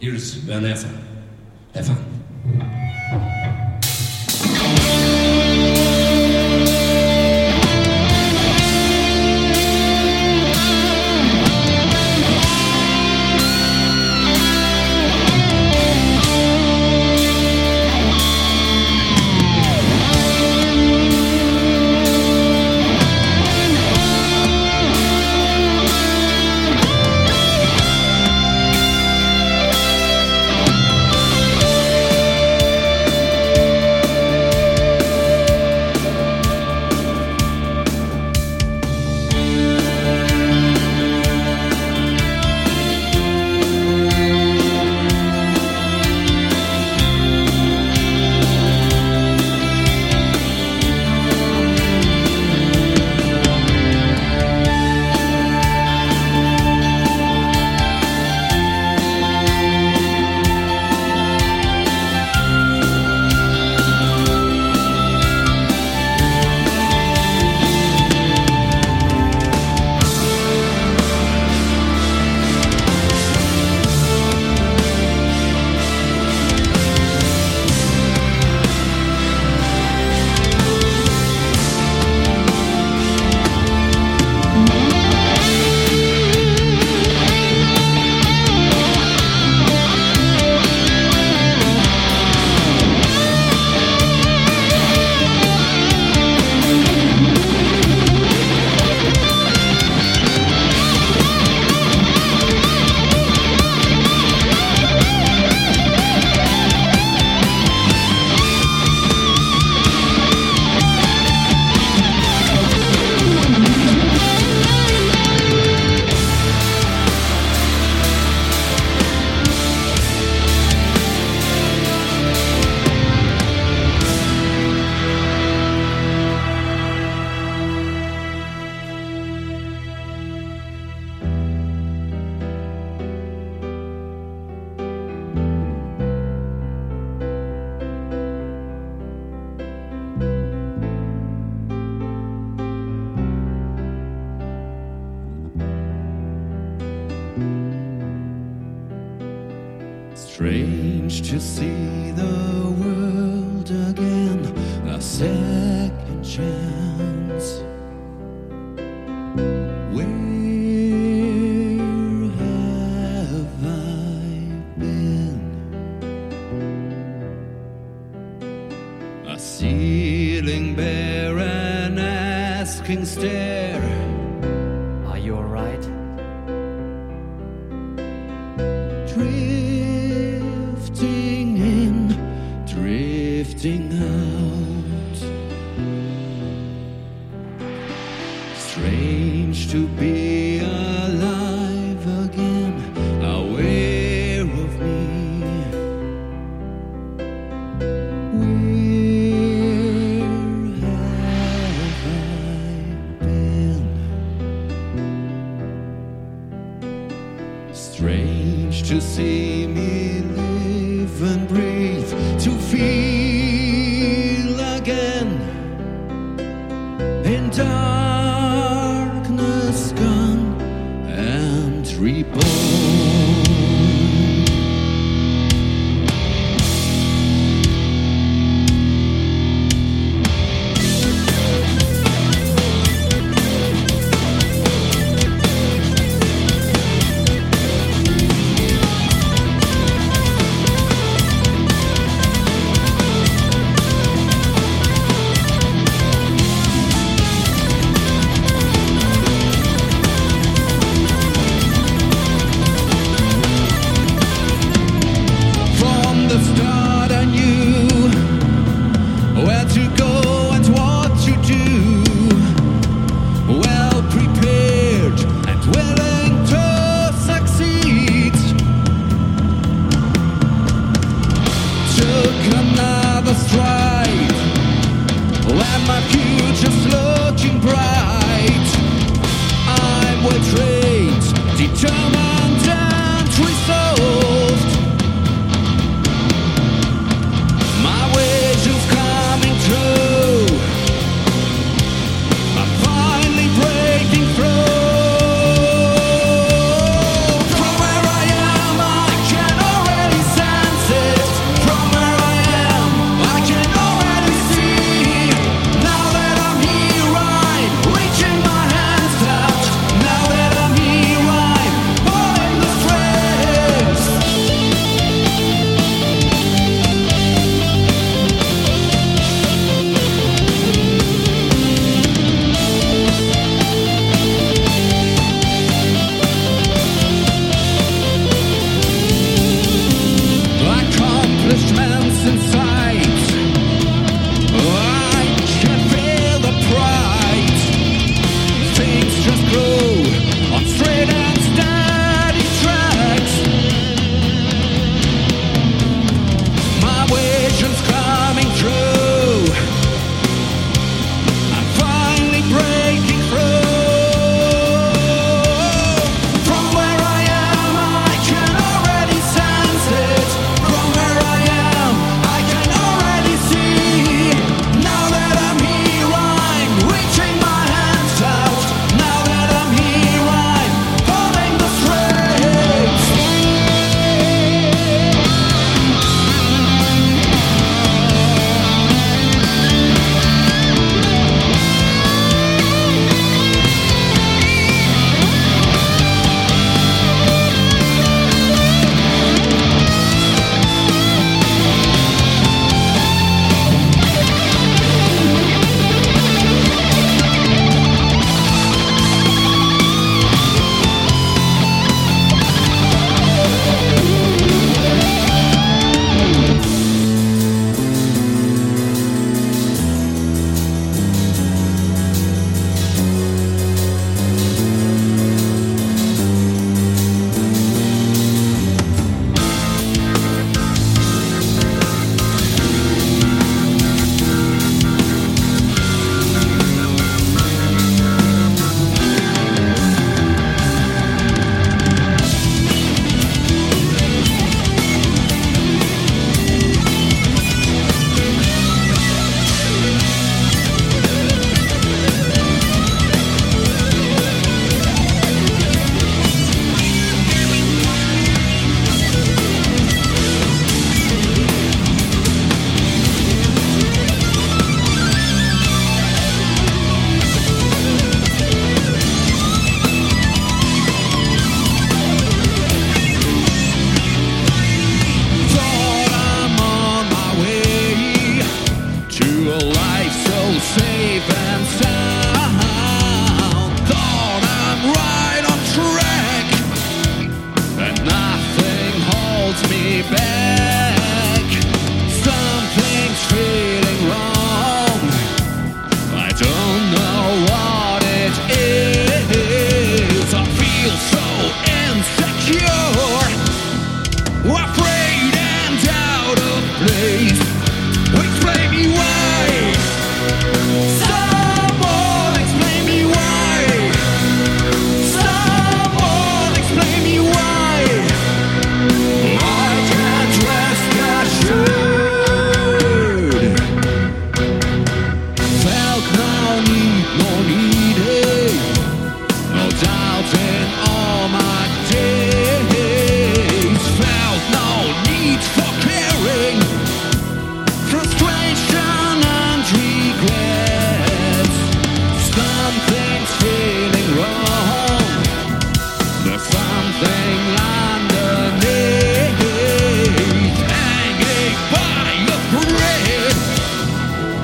一日死，不要挨罚，挨罚。Second chance. show.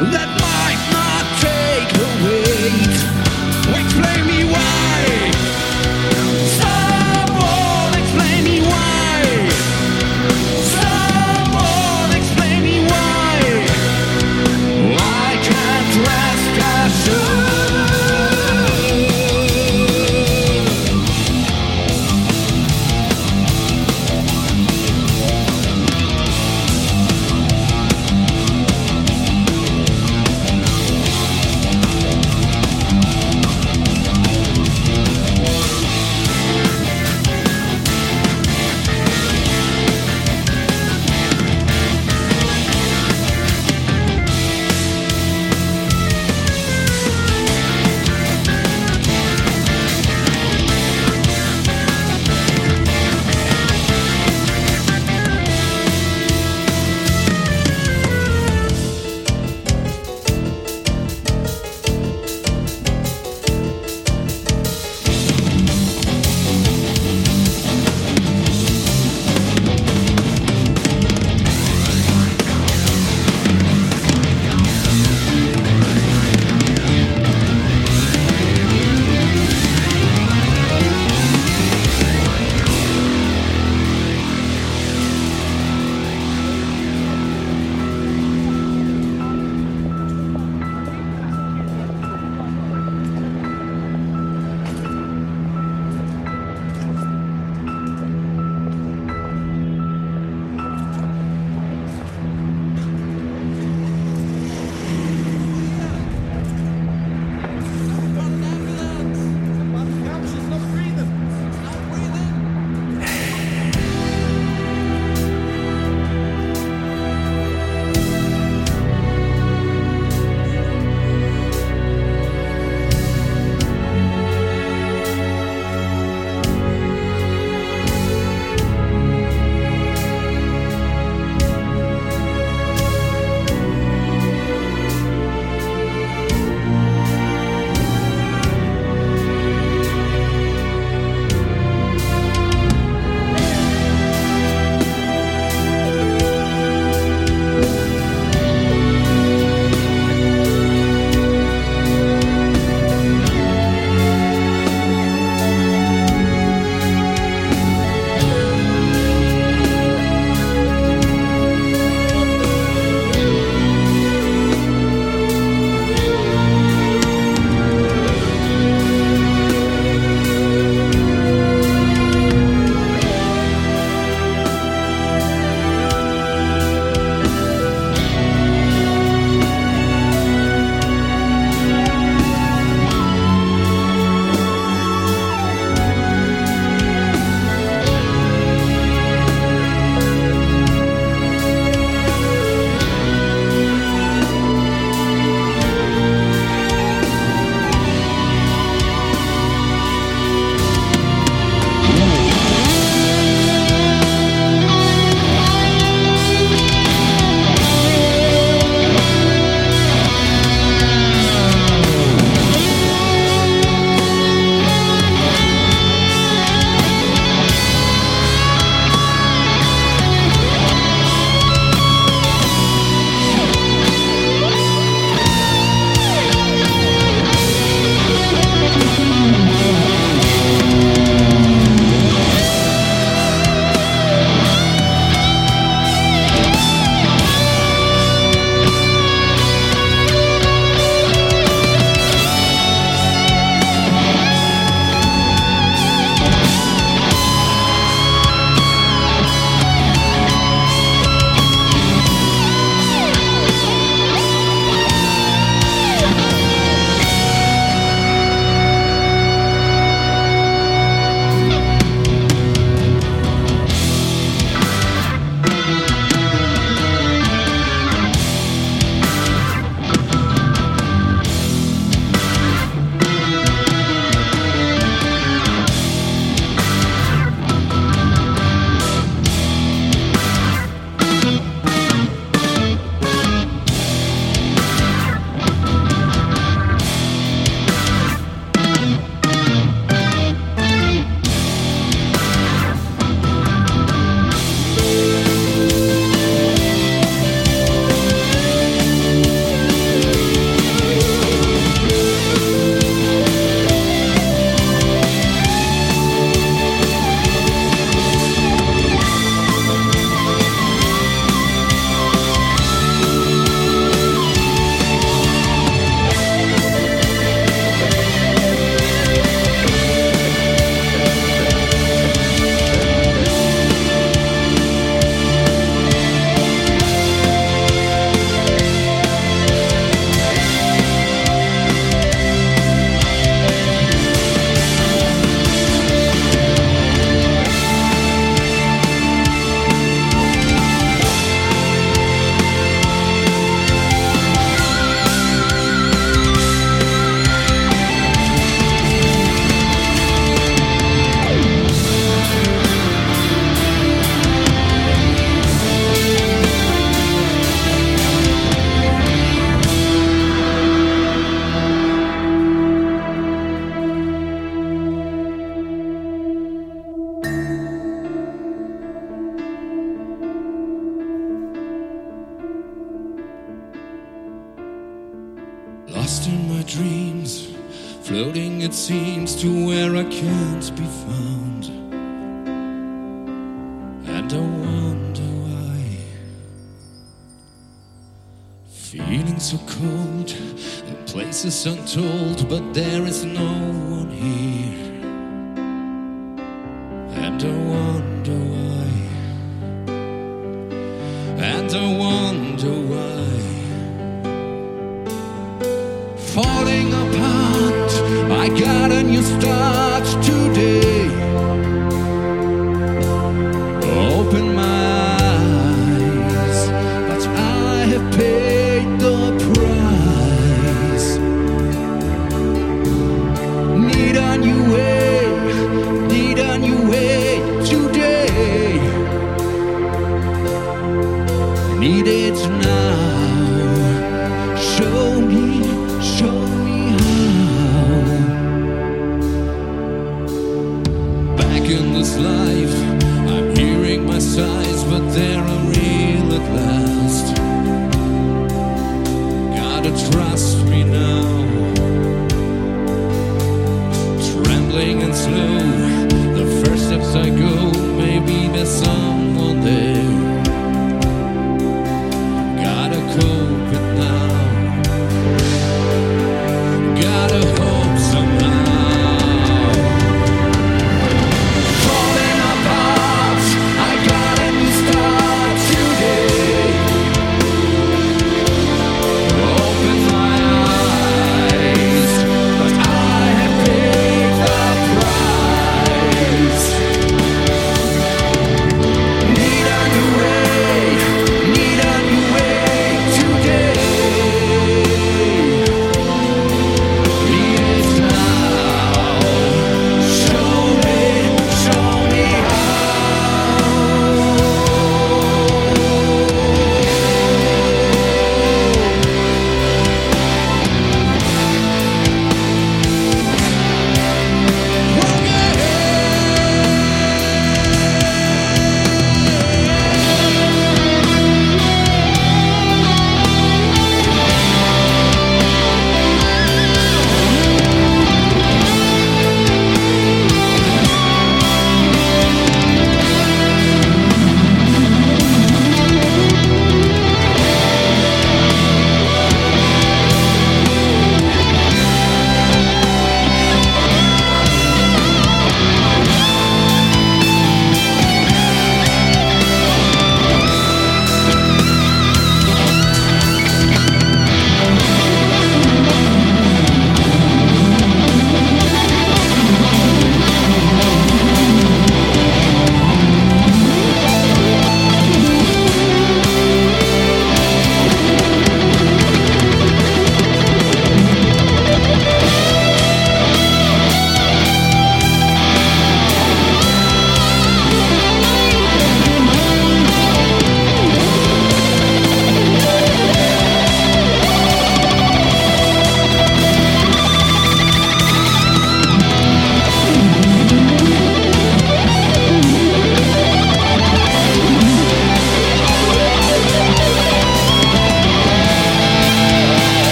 Let can't be found, and I wonder why. Feeling so cold in places untold, but there is no one here.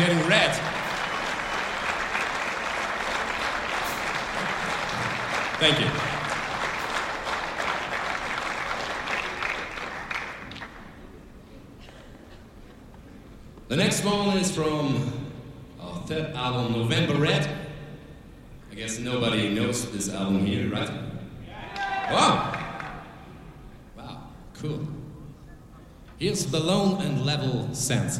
getting red. Thank you. The next one is from our third album, November Red. I guess nobody knows this album here, right? Wow! Wow, cool. Here's the Lone and Level Sands.